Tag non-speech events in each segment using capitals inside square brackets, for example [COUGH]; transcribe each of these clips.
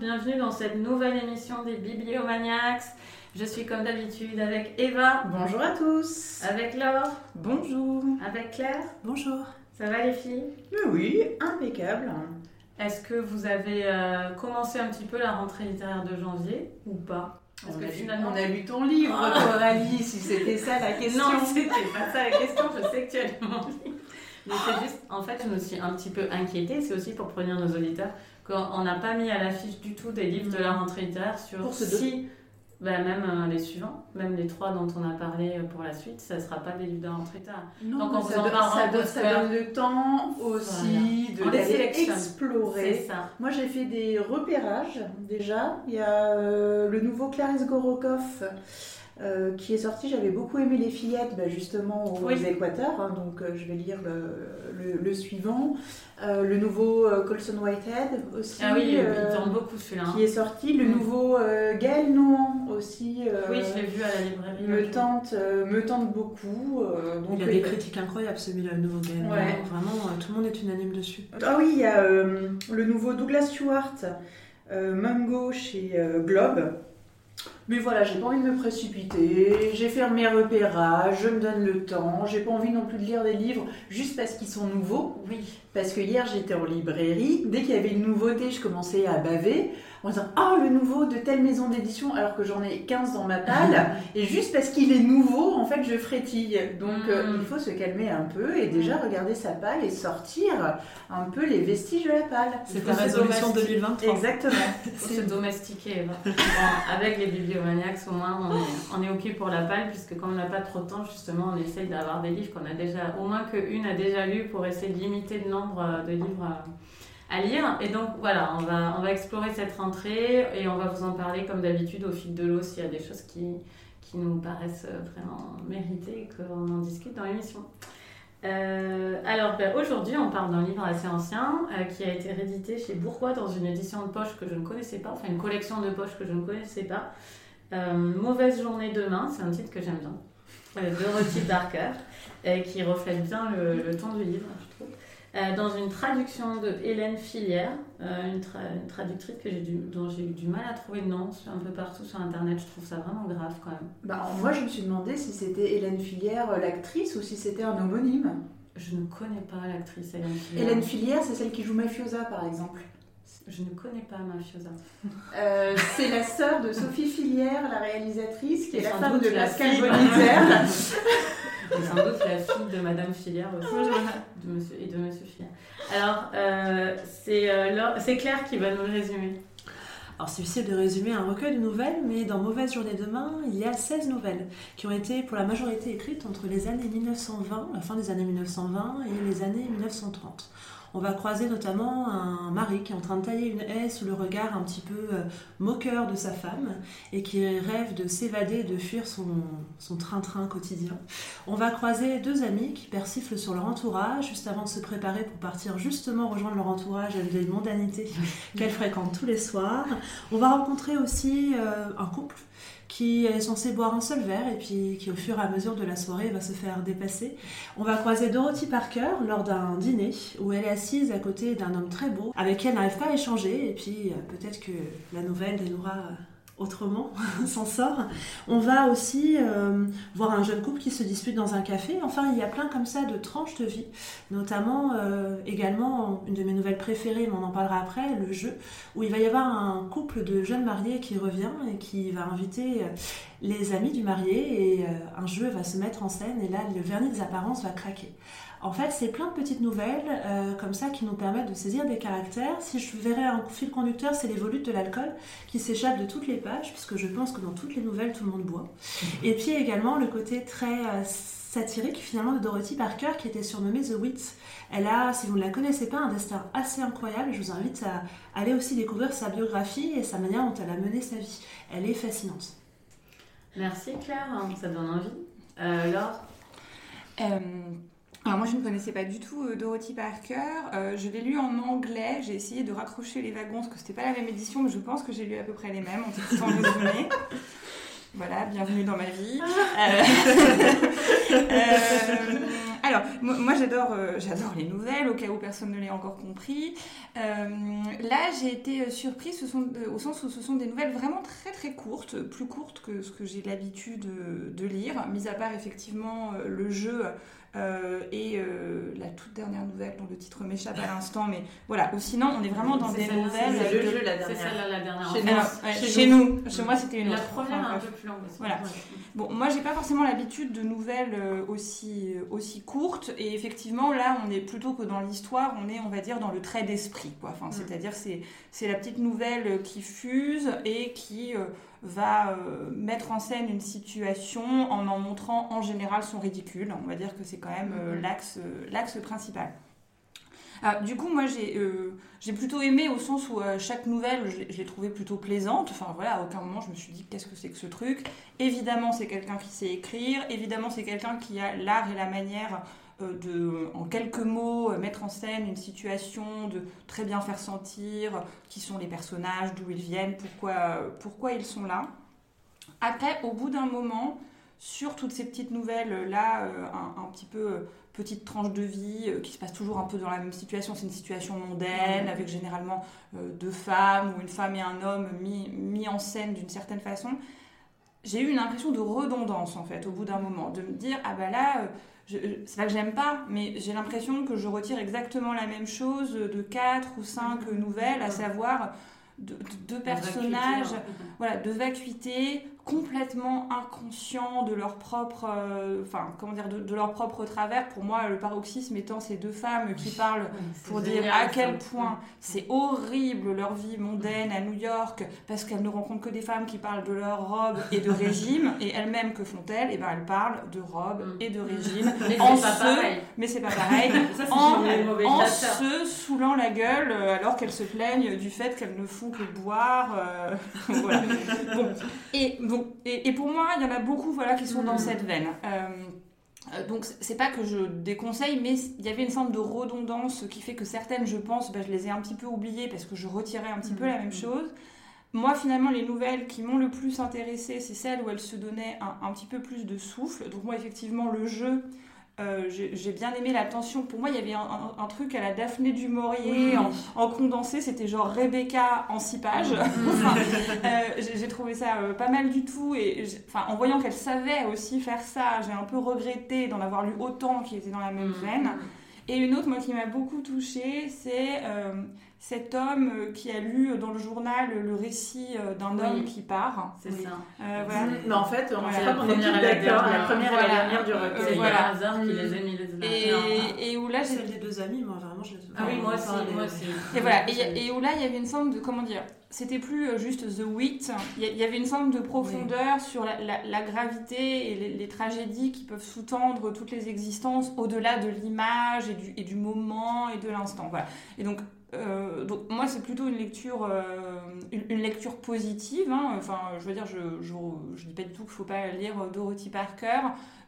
bienvenue dans cette nouvelle émission des Bibliomaniacs. Je suis comme d'habitude avec Eva. Bonjour à tous. Avec Laure. Bonjour. Avec Claire. Bonjour. Ça va les filles? Oui, impeccable. Est-ce que vous avez euh, commencé un petit peu la rentrée littéraire de janvier ou pas? Parce que finalement, on a lu ton livre, Coralie, si c'était ça la [LAUGHS] question. Non, [LAUGHS] c'était pas ça la question, je sais que tu as lu mon livre. Mais c'est juste, en fait, je me suis un petit peu inquiétée, c'est aussi pour prévenir nos auditeurs qu'on n'a pas mis à l'affiche du tout des livres de la rentrée littéraire sur Pour si, ben, même euh, les suivants, même les trois dont on a parlé euh, pour la suite, ça ne sera pas des livres de la rentrée littéraire. Donc, on vous ça, en donne, parlera ça, donne, ça donne le temps aussi On de les explorer. Ça. Moi, j'ai fait des repérages déjà. Il y a euh, le nouveau Clarisse Gorokoff euh, qui est sorti. J'avais beaucoup aimé Les Fillettes, bah, justement aux Oui. Équateurs. hein, donc, euh, je vais lire le, le- le suivant. Euh, le nouveau euh, Colson Whitehead aussi. Ah oui, euh, il tourne beaucoup celui-là. hein. qui est sorti. Le Mm. nouveau euh, Gaël Nohan aussi. euh, Oui, je l'ai vu à la librairie. me tente, euh, me tente beaucoup. euh, donc il a oui, des critiques incroyables, celui-là, le nouveau game. Ouais. Vraiment, euh, tout le monde est unanime dessus. Ah oui, il y a euh, le nouveau Douglas Stewart, euh, Mango chez euh, Globe. Mais voilà, j'ai pas envie de me précipiter, j'ai fait mes repérages, je me donne le temps, j'ai pas envie non plus de lire des livres juste parce qu'ils sont nouveaux. Oui. Parce que hier j'étais en librairie, dès qu'il y avait une nouveauté, je commençais à baver en disant Ah, le nouveau de telle maison d'édition, alors que j'en ai 15 dans ma palle. [LAUGHS] et juste parce qu'il est nouveau, en fait, je frétille. Donc euh, Mm. il faut se calmer un peu et déjà regarder sa palle et sortir un peu les vestiges de la palle. C'est ta se résolution domestiquer. 2023. Exactement. Faut se domestiquer. Avec les au moins, on est, on OK pour la palle, puisque quand on n'a pas trop de temps, justement, on essaye d'avoir des livres qu'on a déjà, au moins qu'une a déjà lu, pour essayer de limiter le nombre euh, de livres euh, à lire. Et donc, voilà, on va, on va explorer cette rentrée et on va vous en parler, comme d'habitude, au fil de l'eau, s'il y a des choses qui, qui nous paraissent vraiment méritées et qu'on en discute dans l'émission. Euh, alors ben, aujourd'hui on parle d'un livre assez ancien euh, qui a été réédité chez Bourgois dans une édition de poche que je ne connaissais pas, enfin une collection de poches que je ne connaissais pas. Euh, Mauvaise journée demain, c'est un titre que j'aime bien, euh, de Dorothy Darker, euh, qui reflète bien le, le ton du livre, je trouve. Dans une traduction de Hélène Filière, une, tra- une traductrice que dont j'ai eu du mal à trouver le nom un peu partout sur internet, je trouve ça vraiment grave quand même. Bah, moi, je me suis demandé si c'était Hélène Filière, l'actrice, ou si c'était un homonyme. Je ne connais pas l'actrice Hélène Filière. Hélène Filière, c'est celle qui joue Mafiosa, par exemple. Je ne connais pas Mafiosa. [LAUGHS] Euh, c'est la sœur de Sophie Filière, la réalisatrice, qui est la femme de la Pascal fille. Boniter. [LAUGHS] Et sans doute la fille de Madame Filière aussi, de monsieur, et de Monsieur Filière. Alors, euh, c'est euh, c'est Claire qui va nous le résumer. Alors, c'est difficile de résumer un recueil de nouvelles, mais dans Mauvaise journée demain, il y a 16 nouvelles qui ont été pour la majorité écrites entre les années 1920, la fin des années 1920 et les années 1930. On va croiser notamment un mari qui est en train de tailler une haie sous le regard un petit peu euh, moqueur de sa femme et qui rêve de s'évader et de fuir son son train-train quotidien. On va croiser deux amis qui persiflent sur leur entourage juste avant de se préparer pour partir justement rejoindre leur entourage à une mondanité [LAUGHS] qu'elles fréquentent tous les soirs. On va rencontrer aussi euh, un couple qui est censé boire un seul verre et puis qui au fur et à mesure de la soirée va se faire dépasser. On va croiser Dorothy Parker lors d'un dîner où elle est assise à côté d'un homme très beau avec qui elle n'arrive pas à échanger et puis euh, peut-être que la nouvelle dénouera autrement [LAUGHS] s'en sort. On va aussi euh, voir un jeune couple qui se dispute dans un café. Enfin, il y a plein comme ça de tranches de vie, notamment euh, également une de mes nouvelles préférées, mais on en parlera après, le jeu, où il va y avoir un couple de jeunes mariés qui revient et qui va inviter euh, les amis du marié et un jeu va se mettre en scène et là le vernis des apparences va craquer. En fait, c'est plein de petites nouvelles euh, comme ça qui nous permettent de saisir des caractères. Si je verrais un fil conducteur, c'est les volutes de l'alcool qui s'échappent de toutes les pages, puisque je pense que dans toutes les nouvelles, tout le monde boit. Et puis également le côté très euh, satirique finalement de Dorothy Parker qui était surnommée The Wit. Elle a, si vous ne la connaissez pas, un destin assez incroyable. Je vous invite à aller aussi découvrir sa biographie et sa manière dont elle a mené sa vie. Elle est fascinante. Merci Claire, ça donne envie. Euh, Laure? Euh, alors moi je ne connaissais pas du tout euh, Dorothy Parker. Euh, je l'ai lu en anglais. J'ai essayé de raccrocher les wagons parce que c'était pas la même édition, mais je pense que j'ai lu à peu près les mêmes en tout temps résumé. [LAUGHS] Voilà, bienvenue dans ma vie. Euh, [LAUGHS] euh, alors, moi, j'adore, j'adore les nouvelles, au cas où personne ne l'ait encore compris. Là, j'ai été surprise ce sont, au sens où ce sont des nouvelles vraiment très très courtes, plus courtes que ce que j'ai l'habitude de, de lire, mis à part effectivement le jeu euh, et euh, la toute dernière nouvelle dont le titre m'échappe à l'instant, mais voilà. Ou sinon, on est vraiment dans des nouvelles. c'est le jeu, la C'est dernière. celle-là la dernière. Chez en nous. fait. Alors, ouais, Chez chez, nous. nous. Chez moi, c'était une La autre. première Enfin, est un peu plus longue. aussi. Voilà. Ouais. Bon, moi, j'ai pas forcément l'habitude de nouvelles euh, aussi, aussi courtes. Et effectivement, là, on est plutôt que dans l'histoire, on est, on va dire, dans le trait d'esprit. Quoi. Enfin, C'est-à-dire, c'est, c'est la petite nouvelle qui fuse et qui euh, va euh, mettre en scène une situation en en montrant en général son ridicule. On va dire que c'est quand même euh, Mhm. l'axe, euh, l'axe principal. Ah, du coup, moi, j'ai euh, j'ai plutôt aimé au sens où euh, chaque nouvelle, je, l'ai- je l'ai trouvée plutôt plaisante. Enfin, voilà, à aucun moment, je me suis dit, qu'est-ce que c'est que ce truc? Évidemment, c'est quelqu'un qui sait écrire. Évidemment, c'est quelqu'un qui a l'art et la manière de, en quelques mots, euh, mettre en scène une situation, de très bien faire sentir qui sont les personnages, d'où ils viennent, pourquoi, pourquoi ils sont là. Après, au bout d'un moment, sur toutes ces petites nouvelles, euh, là, euh, un, un petit peu euh, petite tranche de vie euh, qui se passe toujours un peu dans la même situation. C'est une situation mondaine, avec généralement euh, deux femmes ou une femme et un homme mis, mis en scène d'une certaine façon. J'ai eu une impression de redondance en fait au bout d'un moment, de me dire ah bah là, euh, euh, c'est pas que j'aime pas, mais j'ai l'impression que je retire exactement la même chose de quatre ou cinq nouvelles, à savoir de- de- deux personnages voilà, de vacuité, complètement inconscients de leur propre, euh, enfin, comment dire, de, de leur propre travers. Pour moi, le paroxysme étant ces deux femmes qui parlent pour dire à quel point c'est horrible leur vie mondaine à New York parce qu'elles ne rencontrent que des femmes qui parlent de leur robe et de régime [LAUGHS] et elles-mêmes que font-elles? Et ben elles parlent de robe Mm. et de régime, [LAUGHS] Mais c'est En pas pareil. mais c'est pas pareil. [LAUGHS] Ça, c'est en, se saoulant la gueule euh, alors qu'elles se plaignent du fait qu'elles ne font que boire. euh, voilà. Bon. Et, bon, et, et pour moi, il y en a beaucoup voilà, qui sont dans Mhm. cette veine. Euh, euh, donc c'est pas que je déconseille, mais il y avait une forme de redondance qui fait que certaines, je pense, bah, je les ai un petit peu oubliées parce que je retirais un petit peu la même chose. Moi, finalement, les nouvelles qui m'ont le plus intéressée, c'est celles où elles se donnaient un, un petit peu plus de souffle. Donc moi, effectivement, le jeu, euh, j'ai bien aimé la tension. Pour moi, il y avait un, un- un truc à la Daphné du Maurier en, en condensé, c'était genre Rebecca en six pages. [LAUGHS] Enfin, euh, j'ai trouvé ça euh, pas mal du tout. Et enfin, en voyant qu'elle savait aussi faire ça, j'ai un peu regretté d'en avoir lu autant qui étaient dans la même veine. Et une autre, moi, qui m'a beaucoup touchée, c'est cet homme euh, qui a lu dans le journal le récit euh, d'un Oui. homme qui part. C'est ça. Euh, voilà. Mais en fait, on Voilà. est première et d'accord. La première et la dernière du recueil. C'est voilà. hasard qu'il les a mis les Et, uns. et où là, j'ai Celle des deux amis, moi vraiment, je les Ah oui, moi aussi, moi aussi. Et voilà, et, et où là il y avait une forme de, comment dire, c'était plus juste The Wit, il y, avait une forme de profondeur sur la, la- la gravité et les, les tragédies qui peuvent sous-tendre toutes les existences au-delà de l'image et du, et du moment et de l'instant. Voilà. Et donc, euh, donc moi c'est plutôt une lecture, euh, une, une lecture positive. hein. Enfin, je veux dire, je, je, je dis pas du tout qu'il faut pas lire Dorothy Parker.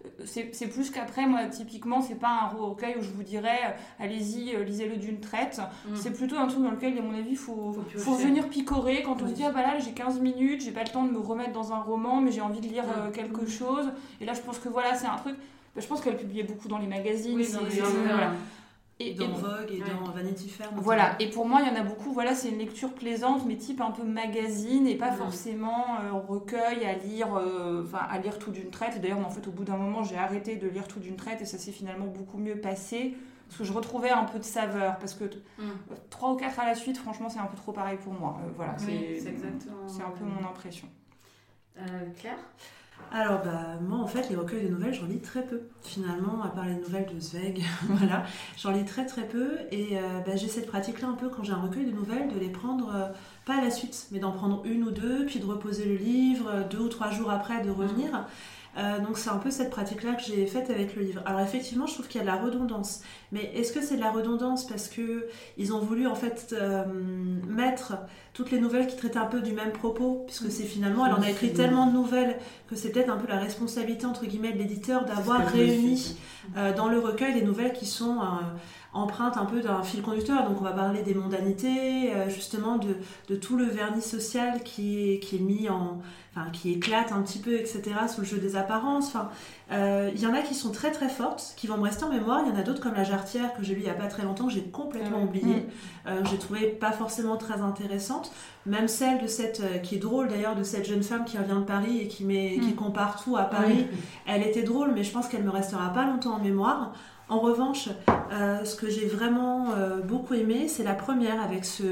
Euh, C'est plus qu'après, moi, typiquement, c'est pas un recueil où je vous dirais, euh, allez-y, euh, lisez-le d'une traite. Mm. C'est plutôt un truc dans lequel, à mon avis, il faut, Faut venir picorer quand on se dit ah bah là j'ai 15 minutes, j'ai pas le temps de me remettre dans un roman, mais j'ai envie de lire euh, Mm. quelque chose. Et là, je pense que voilà, c'est un truc. bah, je pense qu'elle publiait beaucoup dans les magazines. Oui, dans les. Et, Dans et- Vogue et Ouais. dans Vanity Fair. voilà, et pour moi, il y en a beaucoup. Voilà, c'est une lecture plaisante, mais type un peu magazine et pas forcément euh, recueil à lire, euh, à lire tout d'une traite. Et D'ailleurs, en fait, au bout d'un moment, j'ai arrêté de lire tout d'une traite et ça s'est finalement beaucoup mieux passé parce que je retrouvais un peu de saveur. Parce que Mm. trois ou quatre à la suite, franchement, c'est un peu trop pareil pour moi. Euh, voilà, Oui, c'est exactement. c'est un peu mon impression. Claire? Alors, bah, moi, en fait, les recueils de nouvelles, j'en lis très peu. Finalement, à part les nouvelles de Zweig, [LAUGHS] voilà, j'en lis très très peu. Et euh, bah, j'ai cette pratique-là un peu quand j'ai un recueil de nouvelles, de les prendre, euh, pas à la suite, mais d'en prendre une ou deux, puis de reposer le livre, euh, deux ou trois jours après, de revenir. Euh, donc c'est un peu cette pratique-là que j'ai faite avec le livre. Alors effectivement, je trouve qu'il y a de la redondance. Mais est-ce que c'est de la redondance parce que ils ont voulu en fait euh, mettre toutes les nouvelles qui traitaient un peu du même propos, puisque c'est finalement, elle en a écrit tellement de nouvelles que c'est peut-être un peu la responsabilité entre guillemets de l'éditeur d'avoir réuni euh, dans le recueil des nouvelles qui sont euh, empreintes un peu d'un fil conducteur. Donc on va parler des mondanités, euh, justement de, de tout le vernis social qui est, qui est mis en enfin, qui éclatent un petit peu, etc., sous le jeu des apparences. Enfin, euh, il y en a qui sont très très fortes, qui vont me rester en mémoire. Il y en a d'autres comme La Jarretière, que j'ai lu il n'y a pas très longtemps, que j'ai complètement Ouais. oublié. Mm. Euh, j'ai trouvé pas forcément très intéressante. Même celle de cette, euh, qui est drôle d'ailleurs, de cette jeune femme qui revient de Paris et qui, met, qui Mm. compare tout à Paris. Elle était drôle, mais je pense qu'elle me restera pas longtemps en mémoire. En revanche, euh, ce que j'ai vraiment euh, beaucoup aimé, c'est la première avec ce,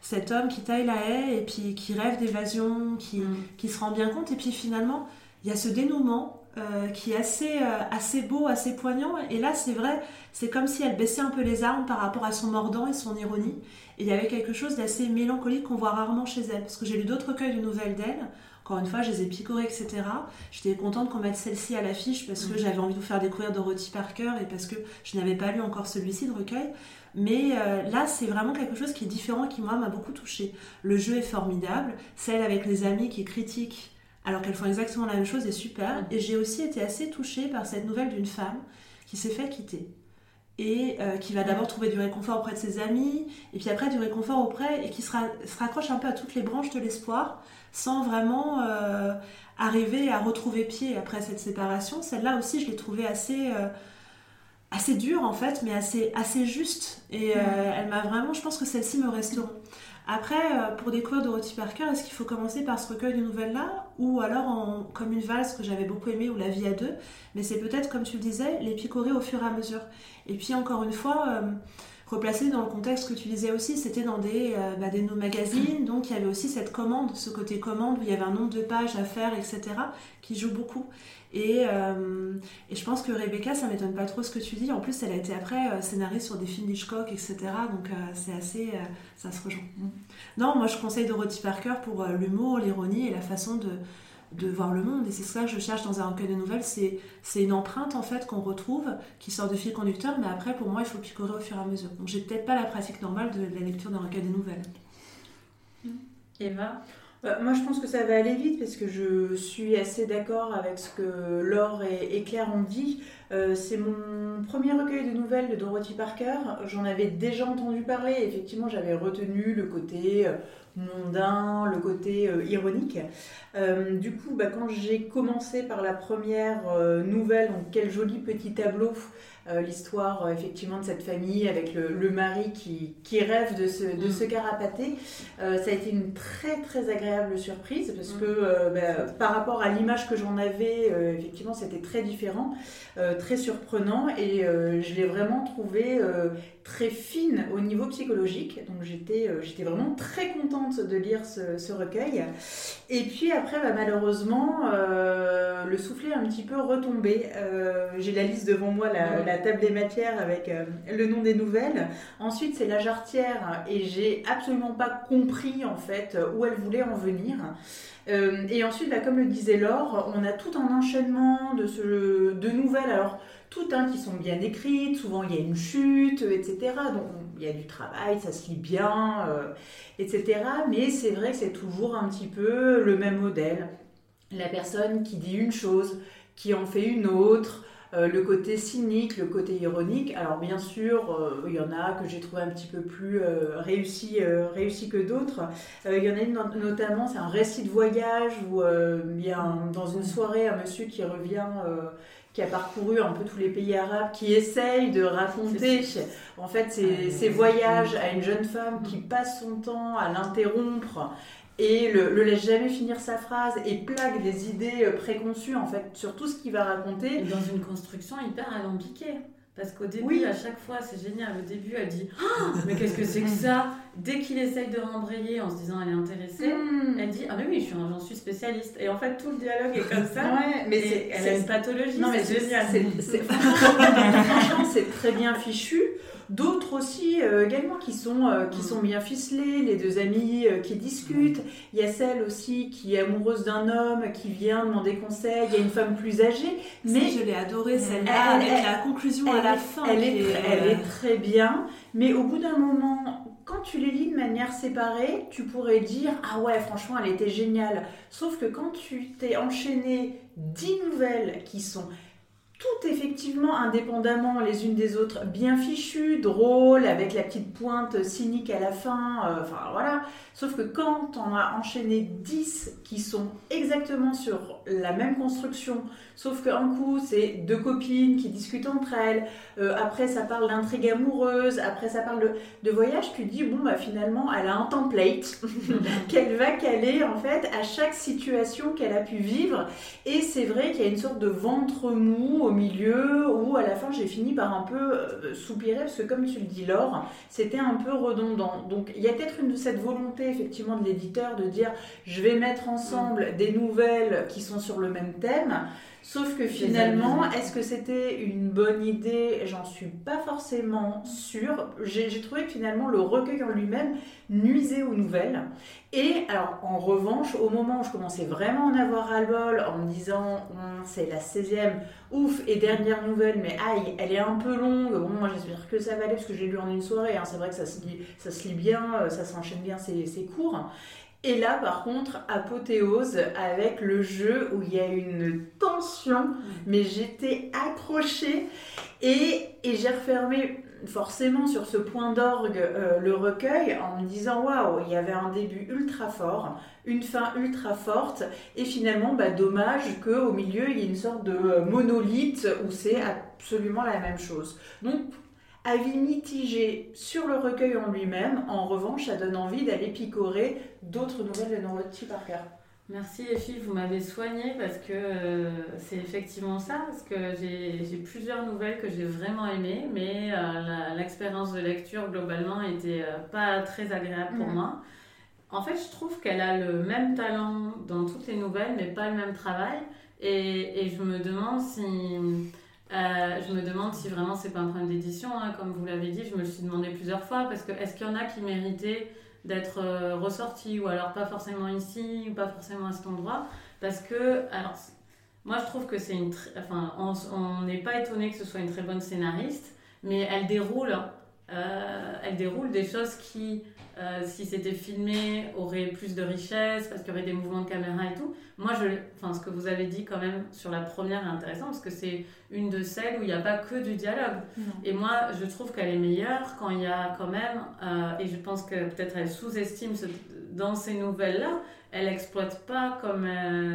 cet homme qui taille la haie et puis qui rêve d'évasion, qui, Mm. qui se rend bien compte. Et puis finalement, il y a ce dénouement euh, qui est assez, assez beau, assez poignant. Et là, c'est vrai, c'est comme si elle baissait un peu les armes par rapport à son mordant et son ironie. Et il y avait quelque chose d'assez mélancolique qu'on voit rarement chez elle. Parce que j'ai lu d'autres recueils de nouvelles d'elle. Encore une fois, je les ai picorées, etc. J'étais contente qu'on mette celle-ci à l'affiche parce que Mhm. j'avais envie de vous faire découvrir Dorothy Parker et parce que je n'avais pas lu encore celui-ci de recueil. Mais euh, là, c'est vraiment quelque chose qui est différent et qui, moi, m'a beaucoup touchée. Le jeu est formidable. Celle avec les amis qui critiquent alors qu'elles font exactement la même chose est super. Et j'ai aussi été assez touchée par cette nouvelle d'une femme qui s'est fait quitter et euh, qui va d'abord trouver du réconfort auprès de ses amis, et puis après du réconfort auprès, et qui se, ra- se raccroche un peu à toutes les branches de l'espoir, sans vraiment euh, arriver à retrouver pied après cette séparation. Celle-là aussi, je l'ai trouvée assez, euh, assez dure en fait, mais assez, assez juste. Et elle m'a vraiment, je pense que celle-ci me resteront. Après, euh, pour découvrir Dorothy Parker, est-ce qu'il faut commencer par ce recueil de nouvelles-là Ou alors comme une valse que j'avais beaucoup aimé, ou La vie à deux Mais c'est peut-être, comme tu le disais, les picorer au fur et à mesure. Et puis encore une fois, euh, replacer dans le contexte que tu disais aussi, c'était dans des, euh, bah, des magazines, donc il y avait aussi cette commande, ce côté commande où il y avait un nombre de pages à faire, etc., qui joue beaucoup. Et, euh, et je pense que Rebecca, ça m'étonne pas trop ce que tu dis. En plus, elle a été après euh, scénariste sur des films d'Hitchcock, etc. Donc euh, c'est assez, euh, ça se rejoint. Non, moi je conseille Dorothy Parker pour l'humour, l'ironie et la façon de, de voir le monde. Et c'est ça que je cherche dans un recueil de nouvelles. C'est, c'est une empreinte en fait qu'on retrouve, qui sort de fil conducteur, mais après pour moi il faut picorer au fur et à mesure. Donc j'ai peut-être pas la pratique normale de, la lecture d'un recueil de nouvelles. Eva? Bah, moi, je pense que ça va aller vite parce que je suis assez d'accord avec ce que Laure et, et Claire ont dit. Euh, c'est mon premier recueil de nouvelles de Dorothy Parker. J'en avais déjà entendu parler. Effectivement, j'avais retenu le côté euh, mondain, le côté euh, ironique. Euh, du coup, bah, quand j'ai commencé par la première euh, nouvelle, donc quel joli petit tableau, l'histoire effectivement de cette famille avec le, le mari qui, qui rêve de se, de Mm. se carapater, ça a été une très très agréable surprise parce Mm. que bah, par rapport à l'image que j'en avais, effectivement c'était très différent, très surprenant et euh, je l'ai vraiment trouvé euh, très fine au niveau psychologique. Donc j'étais euh, j'étais vraiment très contente de lire ce, ce recueil. Et puis après, bah, malheureusement, le soufflet a un petit peu retombé. J'ai la liste devant moi, la, la table des matières avec le nom des nouvelles. Ensuite, c'est la jarretière et j'ai absolument pas compris en fait où elle voulait en venir. Euh, et ensuite, bah, comme le disait Laure, on a tout un enchaînement de, ce, de nouvelles. Alors, toutes qui sont bien écrites, souvent il y a une chute, etc. Donc il y a du travail, ça se lit bien, euh, etc. Mais c'est vrai que c'est toujours un petit peu le même modèle. La personne qui dit une chose, qui en fait une autre, euh, le côté cynique, le côté ironique. Alors bien sûr, euh, il y en a que j'ai trouvé un petit peu plus réussi, réussi que d'autres. Il y en a une no- notamment, c'est un récit de voyage où il y a dans une soirée un monsieur qui revient, qui a parcouru un peu tous les pays arabes, qui essaye de raconter en fait ses, ses voyages à une jeune femme qui passe son temps à l'interrompre et le, le laisse jamais finir sa phrase et plaque des idées euh, préconçues en fait sur tout ce qu'il va raconter. Et dans une construction hyper alambiquée. Parce qu'au début, Oui. à chaque fois, c'est génial. Au début, elle dit Ah, Mais qu'est-ce que c'est que ça Dès qu'il essaye de rembrayer en se disant elle est intéressée, Hmm. elle dit Ah, mais oui, je suis un- j'en suis spécialiste. Et en fait, tout le dialogue est comme ça. Ouais, mais Et c'est elle c'est- a une pathologie, Non, mais c'est génial. [LAUGHS] [LAUGHS] c'est très bien fichu. D'autres aussi euh, également qui sont, euh, qui Mm. sont bien ficelés, les deux amies euh, qui discutent. Il y a celle aussi qui est amoureuse d'un homme qui vient demander conseil. Il y a une femme plus âgée. Mais je l'ai adorée celle-là Elle- avec elle- la conclusion elle à la fin. elle est, elle est très bien. Mais au bout d'un moment, quand tu les lis de manière séparée, tu pourrais dire Ah ouais, franchement, elle était géniale. Sauf que quand tu t'es enchaîné 10 nouvelles qui sont toutes effectivement indépendamment les unes des autres bien fichues, drôles, avec la petite pointe cynique à la fin, euh, enfin voilà. Sauf que quand on a enchaîné 10 qui sont exactement sur la même construction, sauf qu'un coup c'est deux copines qui discutent entre elles, euh, après ça parle d'intrigue amoureuse, après ça parle de, voyage, tu dis bon bah finalement elle a un template [LAUGHS] qu'elle va caler en fait à chaque situation qu'elle a pu vivre. Et c'est vrai qu'il y a une sorte de ventre mou au milieu où à la fin j'ai fini par un peu euh, soupirer parce que comme tu le dis Laure, c'était un peu redondant. Donc il y a peut-être une de cette volonté effectivement de l'éditeur de dire je vais mettre ensemble des nouvelles qui sont sur le même thème. Sauf que finalement, est-ce que c'était une bonne idée? J'en suis pas forcément sûre. J'ai trouvé que finalement le recueil en lui-même nuisait aux nouvelles. Et alors, en revanche, au moment où je commençais vraiment à en avoir à bol en me disant c'est la 16e, ouf, et dernière nouvelle, mais aïe, elle est un peu longue. Bon, moi j'espère que ça va aller parce que j'ai lu en une soirée. Hein. C'est vrai que ça se lit, ça se lit bien, euh, ça s'enchaîne bien, c'est court. Et là, par contre, apothéose avec le jeu où il y a une tension, mais j'étais accrochée et, j'ai refermé forcément sur ce point d'orgue euh, le recueil en me disant waouh, il y avait un début ultra fort, une fin ultra forte et finalement bah, dommage qu'au milieu il y ait une sorte de euh, monolithe où c'est absolument la même chose. Donc Avis mitigé sur le recueil en lui-même. En revanche, ça donne envie d'aller picorer d'autres nouvelles de Dorothy Parker. Merci les filles, vous m'avez soigné parce que euh, c'est effectivement ça, parce que j'ai plusieurs nouvelles que j'ai vraiment aimées, mais euh, l'expérience de lecture globalement était euh, pas très agréable pour mm. moi. En fait, je trouve qu'elle a le même talent dans toutes les nouvelles, mais pas le même travail. Et, et je me demande si euh, je me demande si vraiment c'est pas un problème d'édition, hein, comme vous l'avez dit, je me le suis demandé plusieurs fois, parce que est-ce qu'il y en a qui méritaient d'être euh, ressortis, ou alors pas forcément ici, ou pas forcément à cet endroit, parce que, alors, moi je trouve que c'est une, enfin, on n'est pas étonné que ce soit une très bonne scénariste, mais elle déroule, euh, elle déroule des choses qui euh, si c'était filmé, aurait plus de richesse, parce qu'il y aurait des mouvements de caméra et tout. Moi, je, enfin, ce que vous avez dit quand même sur la première est intéressant, parce que c'est une de celles où il n'y a pas que du dialogue. Et moi, je trouve qu'elle est meilleure quand il y a quand même, euh, et je pense que peut-être elle sous-estime dans ces nouvelles-là, elle n'exploite pas comme,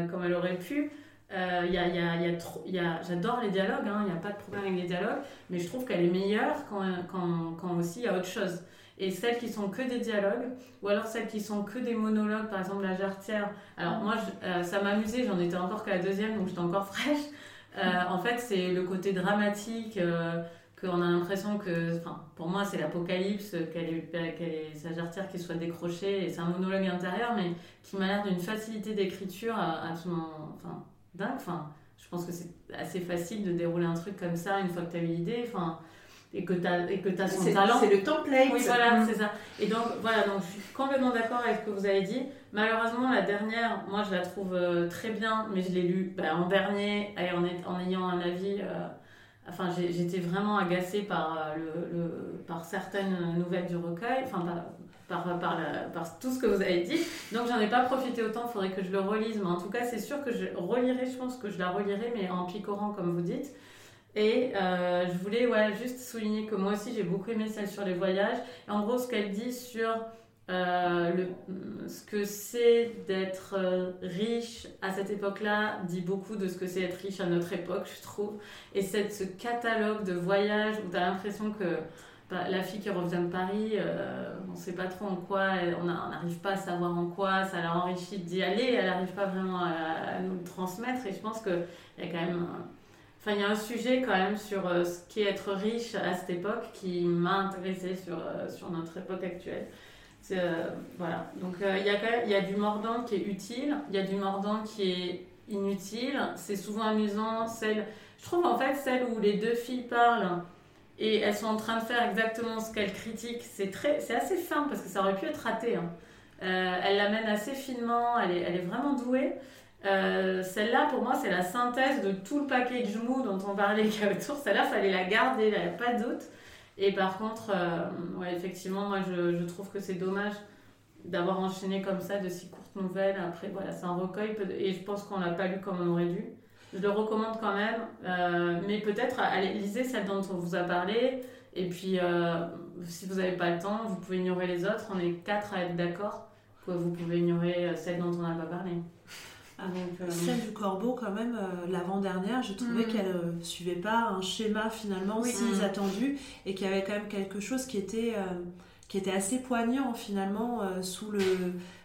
comme elle aurait pu. Il y a, J'adore les dialogues, il hein, n'y a pas de problème avec les dialogues, mais je trouve qu'elle est meilleure quand, quand, quand aussi il y a autre chose et celles qui sont que des dialogues, ou alors celles qui sont que des monologues, par exemple la jarretière. Alors moi, euh, ça m'amusait, j'en étais encore qu'à la deuxième, donc j'étais encore [LAUGHS] fraîche. Euh, en fait, c'est le côté dramatique, euh, qu'on a l'impression que, pour moi, c'est l'apocalypse, qu'elle est, sa jarretière qui soit décrochée, et c'est un monologue intérieur, mais qui m'a l'air d'une facilité d'écriture absolument, enfin, dingue. Enfin, je pense que c'est assez facile de dérouler un truc comme ça une fois que tu as eu l'idée. Enfin, et que tu as, et que as son talent. C'est le template. Oui, voilà, mm. c'est ça. Et donc, voilà, donc je suis complètement d'accord avec ce que vous avez dit. Malheureusement, la dernière, moi, je la trouve euh, très bien, mais je l'ai lue bah, en dernier et en, en, ayant un avis. Euh, enfin, j'étais vraiment agacée par, euh, le, le, par certaines nouvelles du recueil, enfin, par, par, par, par, tout ce que vous avez dit. Donc, j'en ai pas profité autant, il faudrait que je le relise. Mais en tout cas, c'est sûr que je relirai, je pense que je la relirai, mais en picorant, comme vous dites. Et euh, je voulais ouais, juste souligner que moi aussi j'ai beaucoup aimé celle sur les voyages. Et en gros, ce qu'elle dit sur euh, le, ce que c'est d'être euh, riche à cette époque-là dit beaucoup de ce que c'est être riche à notre époque, je trouve. Et cette, ce catalogue de voyages où tu as l'impression que la fille qui revient de Paris, on ne sait pas trop en quoi, on n'arrive pas à savoir en quoi, ça l'a enrichi d'y aller, elle n'arrive pas vraiment à, nous le transmettre. Et je pense qu'il y a quand même Enfin, il y a un sujet quand même sur euh, ce qu'est être riche à cette époque qui m'a intéressé sur, euh, sur notre époque actuelle. Euh, voilà. Donc il y, a il y a du mordant qui est utile, il y a du mordant qui est inutile. C'est souvent amusant. Celle, je trouve en fait celle où les deux filles parlent et elles sont en train de faire exactement ce qu'elles critiquent. C'est très, c'est assez fin parce que ça aurait pu être raté. Hein. elle l'amène assez finement. Elle est, elle est vraiment douée. Euh, celle-là, pour moi, c'est la synthèse de tout le package mou dont on parlait [LAUGHS] a autour. Celle-là, fallait la garder, il n'y a pas de. Et par contre, euh, ouais, effectivement, moi, je, je trouve que c'est dommage d'avoir enchaîné comme ça de si courtes nouvelles. Après, voilà, c'est un recueil et je pense qu'on l'a pas lu comme on aurait dû. Je le recommande quand même. Euh, mais peut-être, allez, lisez celle dont on vous a parlé. Et puis, euh, si vous n'avez pas le temps, vous pouvez ignorer les autres. On est quatre à être d'accord que vous pouvez ignorer euh, celle dont on n'a pas parlé. Ah, celle du corbeau, quand même, l'avant-dernière, je trouvais mm. qu'elle ne suivait pas un schéma finalement si mm. attendu et qu'il y avait quand même quelque chose qui était, qui était assez poignant finalement sous le,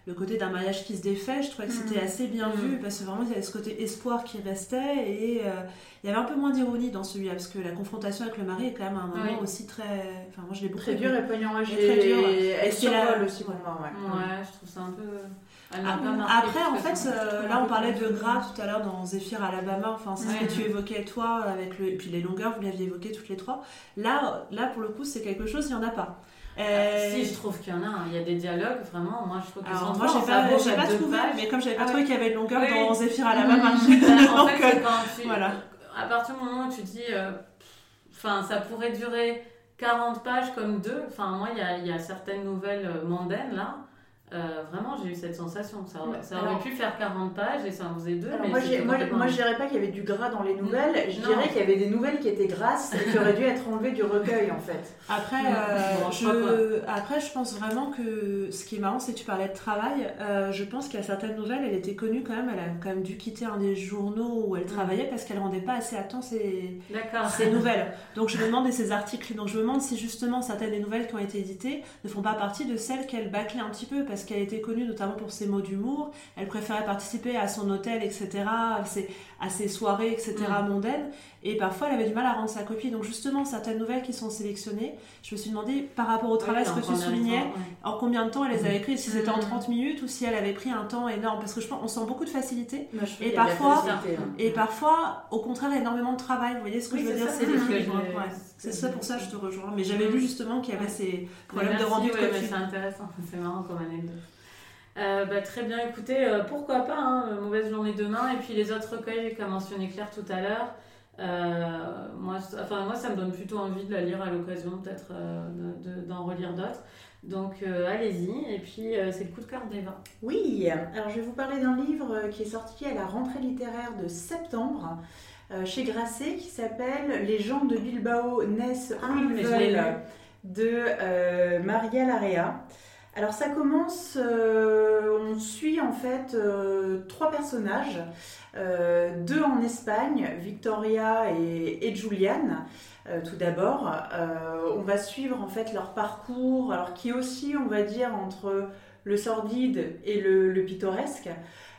le côté d'un mariage qui se défait, je trouvais que c'était mm. assez bien mm. vu parce que vraiment il y avait ce côté espoir qui restait et euh, il y avait un peu moins d'ironie dans celui-là parce que la confrontation avec le mari est quand même un moment aussi très. Enfin, moi je l'ai beaucoup Très dur et poignant, et très dur. Et elle survole aussi pour moi, ouais. je trouve ça un peu. Après, en fait, euh, là, on parlait de gras tout à l'heure dans Zephyr Alabama. Enfin, c'est ce que tu évoquais toi avec le, et puis les longueurs, vous l'aviez évoqué toutes les trois. Là, là, pour le coup, c'est quelque chose, il n'y en a pas. Euh, si, je trouve qu'il y en a. Il y a des dialogues, vraiment. Moi, je trouve qu'ils sont Moi, j'ai pas, pas trouvé, mais comme j'avais pas ah trouvé qu'il y avait de longueur dans Zephyr à la main, en [LAUGHS] fait, euh, quand tu, voilà. À partir du moment où tu dis, euh, enfin, ça pourrait durer 40 pages comme deux. Enfin, moi, il y a, y a, certaines nouvelles mondaines là euh, vraiment, j'ai eu cette sensation. Ça, ça aurait pu faire 40 pages et ça en faisait deux. mais moi, moi, je dirais pas qu'il y avait du gras dans les nouvelles. Je dirais qu'il y avait des nouvelles qui étaient grasses et qui auraient dû être enlevées du recueil, en fait. Après, euh, je, après, je pense vraiment que ce qui est marrant, c'est que tu parlais de travail. Euh, je pense qu'il y a certaines nouvelles, elle était connue quand même. Elle a quand même dû quitter un des journaux où elle travaillait parce qu'elle rendait pas assez à temps ses, ses nouvelles. Donc, je me demande, et ses articles. Donc, je me demande si justement certaines des nouvelles qui ont été éditées ne font pas partie de celles qu'elle bâclait un petit peu parce parce qu'elle était connue notamment pour ses mots d'humour. Elle préférait participer à son hôtel, etc., à ses, soirées, etc., mm. mondaines. Et parfois, elle avait du mal à rendre sa copie. Donc, justement, certaines nouvelles qui sont sélectionnées, je me suis demandé, par rapport au travail, ce que tu soulignais, en combien de temps elle les avait écrites, si c'était en 30 mm. minutes ou si elle avait pris un temps énorme. Parce que je pense on sent beaucoup de facilité. et, parfois, et parfois, au contraire, énormément de travail. Vous voyez ce que je veux dire? C'est ça pour ça que je te rejoins. Mais j'avais vu justement qu'il y avait ces problèmes de rendu de copie. C'est intéressant, c'est marrant comme anecdote. Euh, bah, très bien, écoutez, euh, pourquoi pas, hein, Mauvaise journée demain, et puis les autres recueils qu'a mentionné Claire tout à l'heure. Euh, moi, enfin, moi, ça me donne plutôt envie de la lire à l'occasion, peut-être d'en relire d'autres. Donc allez-y, et puis c'est le coup de cœur d'Eva. Oui, alors je vais vous parler d'un livre qui est sorti à la rentrée littéraire de septembre. chez Grasset qui s'appelle Les gens de Bilbao naissent où ah, ils veulent de Maria Larea. Alors ça commence, euh, on suit en fait euh, trois personnages, euh, deux en Espagne, Victoria et, et tout d'abord, on va suivre en fait leur parcours, alors qui aussi, on va dire, entre le sordide et le pittoresque.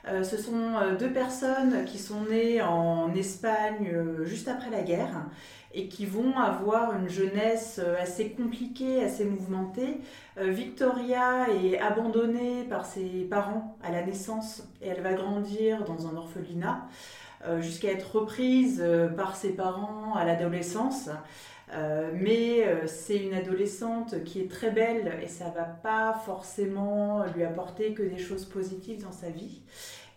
ce sont deux personnes qui sont nées en Espagne juste après la guerre et qui vont avoir une jeunesse euh, assez compliquée, assez mouvementée. Euh, Victoria est abandonnée par ses parents à la naissance et elle va grandir dans un orphelinat euh, jusqu'à être reprise par ses parents à l'adolescence. mais c'est une adolescente qui est très belle et ça va pas forcément lui apporter que des choses positives dans sa vie.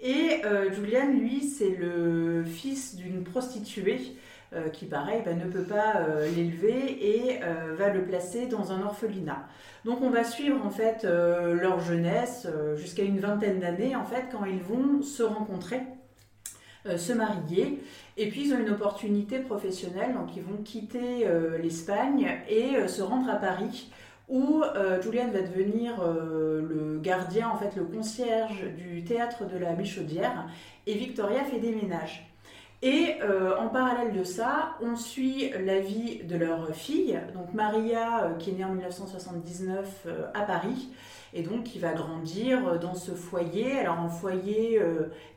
Et Julian, lui, c'est le fils d'une prostituée euh, qui pareil bah, ne peut pas euh, l'élever et euh, va le placer dans un orphelinat. Donc on va suivre en fait leur jeunesse jusqu'à une vingtaine d'années en fait quand ils vont se rencontrer. se marier et puis ils ont une opportunité professionnelle donc ils vont quitter l'Espagne et se rendre à Paris où Julian va devenir le gardien, en fait le concierge du théâtre de la Michaudière, et Victoria fait des ménages. Et euh, en parallèle de ça, on suit la vie de leur fille, donc Maria, euh, qui est née en 1979 euh, à Paris, et donc qui va grandir dans ce foyer. Alors un foyer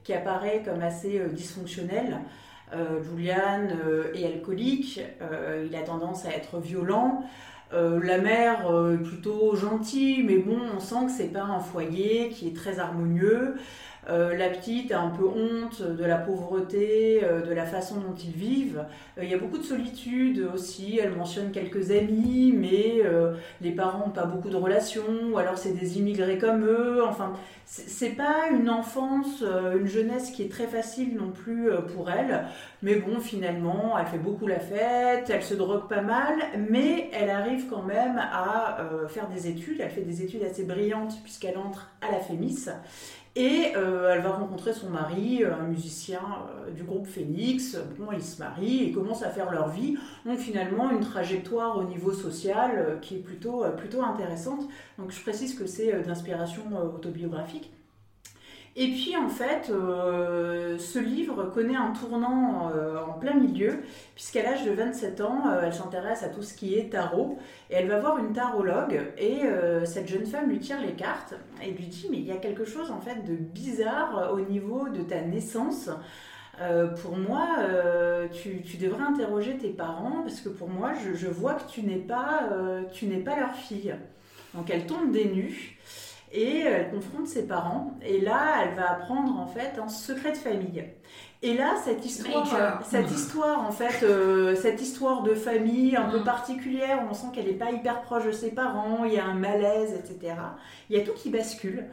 qui apparaît comme assez dysfonctionnel. Julian est alcoolique, il a tendance à être violent. la mère est plutôt gentille, mais bon, on sent que c'est pas un foyer qui est très harmonieux. Euh, la petite a un peu honte de la pauvreté, euh, de la façon dont ils vivent. Euh, il y a beaucoup de solitude aussi. Elle mentionne quelques amis, mais les parents n'ont pas beaucoup de relations, ou alors c'est des immigrés comme eux. Enfin, c'est pas une enfance, une jeunesse qui est très facile non plus pour elle. Mais bon, finalement, elle fait beaucoup la fête, elle se drogue pas mal, mais elle arrive quand même à faire des études. Elle fait des études assez brillantes puisqu'elle entre à la FEMIS. Et euh, elle va rencontrer son mari, euh, un musicien euh, du groupe Phoenix. Bon, ils se marient et commencent à faire leur vie. Donc finalement, une trajectoire au niveau social qui est plutôt, plutôt intéressante. Donc je précise que c'est d'inspiration autobiographique. Et puis en fait, euh, ce livre connaît un tournant euh, en plein milieu, puisqu'à l'âge de 27 ans, euh, elle s'intéresse à tout ce qui est tarot, et elle va voir une tarologue, et cette jeune femme lui tire les cartes, et lui dit, mais il y a quelque chose en fait de bizarre au niveau de ta naissance. pour moi, tu, devrais interroger tes parents, parce que pour moi, je, vois que tu n'es pas, tu n'es pas leur fille. Donc elle tombe des nues et elle confronte ses parents. Et là, elle va apprendre en fait un secret de famille. Et là, cette histoire, cette histoire en fait, euh, cette histoire de famille un peu mm. particulière, on sent qu'elle n'est pas hyper proche de ses parents, il y a un malaise, etc. Il y a tout qui bascule.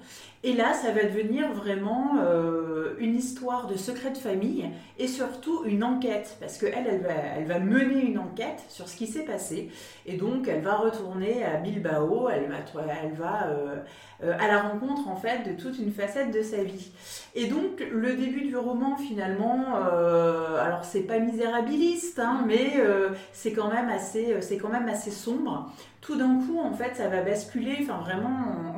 Et là, ça va devenir vraiment euh, une histoire de secret de famille et surtout une enquête, parce qu'elle, elle va, elle va mener une enquête sur ce qui s'est passé. Et donc, elle va retourner à Bilbao, elle va, euh, euh, à la rencontre en fait de toute une facette de sa vie. Et donc, le début du roman, finalement, alors c'est pas misérabiliste, hein, mais c'est quand même assez, quand même assez sombre tout d'un coup, en fait, ça va basculer, enfin vraiment,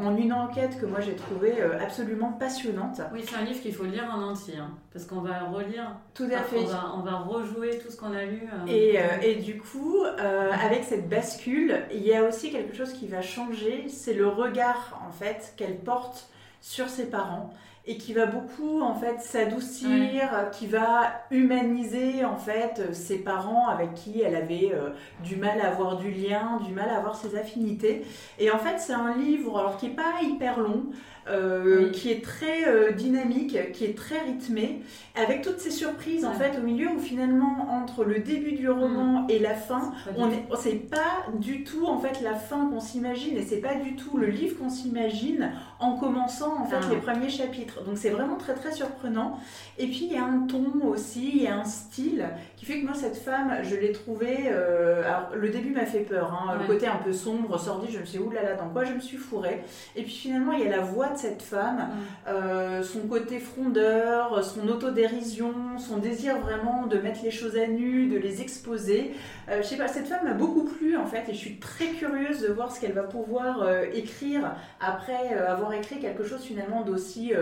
en, une enquête que moi j'ai trouvée euh, absolument passionnante. Oui, c'est un livre qu'il faut lire en entier, hein, parce qu'on va relire. Tout à fait. On va, rejouer tout ce qu'on a lu. Euh, et, euh, et, du coup, avec cette bascule, il y a aussi quelque chose qui va changer, c'est le regard, en fait, qu'elle porte sur ses parents et qui va beaucoup en fait s'adoucir, qui va humaniser en fait ses parents avec qui elle avait euh, du mal à avoir du lien, du mal à avoir ses affinités. Et en fait c'est un livre alors qui est pas hyper long, euh, qui est très euh, dynamique, qui est très rythmé, avec toutes ces surprises en fait au milieu où finalement entre le début du roman mm. et la fin, on est, c'est pas du tout en fait la fin qu'on s'imagine et c'est pas du tout le livre qu'on s'imagine en commençant en fait ah. les premiers chapitres. Donc c'est vraiment très très surprenant. Et puis il y a un ton aussi, il y a un style qui fait que moi cette femme, je l'ai trouvée. Euh, alors le début m'a fait peur, hein, le côté un peu sombre, sordide. Je me suis dit oulala, dans quoi je me suis fourrée. Et puis finalement il y a la voix cette femme, euh, son côté frondeur, son autodérision, son désir vraiment de mettre les choses à nu, de les exposer. Euh, je sais pas, cette femme m'a beaucoup plu en fait et je suis très curieuse de voir ce qu'elle va pouvoir euh, écrire après avoir écrit quelque chose finalement d'aussi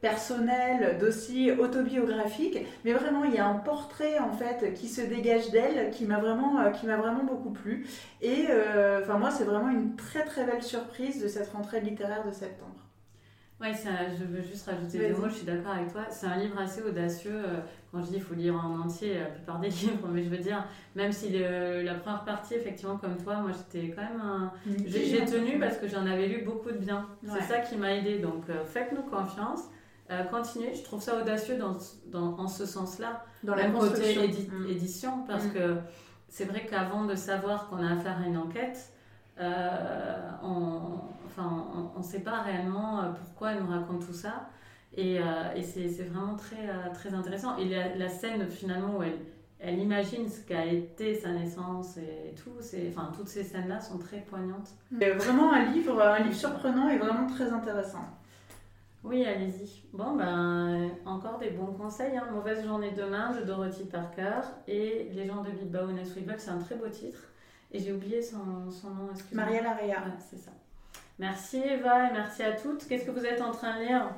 personnel, d'aussi autobiographique. Mais vraiment, il y a un portrait en fait qui se dégage d'elle qui m'a vraiment, qui m'a vraiment beaucoup plu. Et enfin moi, c'est vraiment une très très belle surprise de cette rentrée littéraire de septembre. Oui, je veux juste rajouter deux mots, je suis d'accord avec toi. C'est un livre assez audacieux. Euh, quand je dis qu'il faut lire en entier la plupart des [LAUGHS] livres, mais je veux dire, même si la première partie, effectivement, comme toi, moi j'étais quand même un... J'ai tenu parce que j'en avais lu beaucoup de bien. C'est ça qui m'a aidé. Donc euh, faites-nous confiance. Euh, continuez. Je trouve ça audacieux dans, dans en ce sens-là. Dans la côté mm. édition, parce mm. que c'est vrai qu'avant de savoir qu'on a affaire à une enquête, on Enfin, on ne sait pas réellement euh, pourquoi elle nous raconte tout ça. Et, euh, et c'est vraiment très, euh, très intéressant. Et la, scène, finalement, où elle, elle imagine ce qu'a été sa naissance et tout, enfin, toutes ces scènes-là sont très poignantes. C'est vraiment un livre, un livre surprenant et vraiment très intéressant. Oui, allez-y. Bon, ben, encore des bons conseils. Hein. Mauvaise journée demain de Dorothy Parker et Les gens de Bilbao Nesweebuck, c'est un très beau titre. Et j'ai oublié son, son nom. Maria Larrea. Ouais, c'est ça. Merci Eva et merci à toutes. Qu'est-ce que vous êtes en train de lire?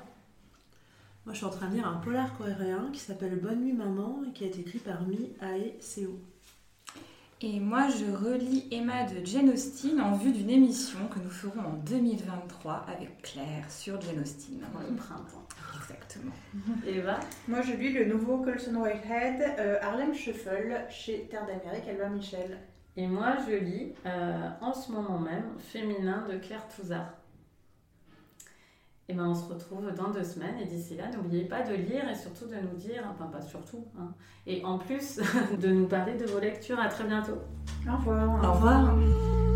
Moi, je suis en train de lire un polar coréen qui s'appelle Bonne nuit maman et qui a été écrit par Mi Ae Seo. Et moi, je relis Emma de Jane Austen en vue d'une émission que nous ferons en 2023 avec Claire sur Jane Austen. le printemps. Exactement. [LAUGHS] Eva? Moi, je lis le nouveau Colson Whitehead, euh, Harlem Shuffle, chez Terre d'Amérique, Elva Michel. Et moi, je lis euh, en ce moment même Féminin de Claire Touzard. Et ben, on se retrouve dans deux semaines. Et d'ici là, n'oubliez pas de lire et surtout de nous dire, enfin pas surtout, hein, et en plus [LAUGHS] de nous parler de vos lectures. À très bientôt. Au revoir. Au revoir.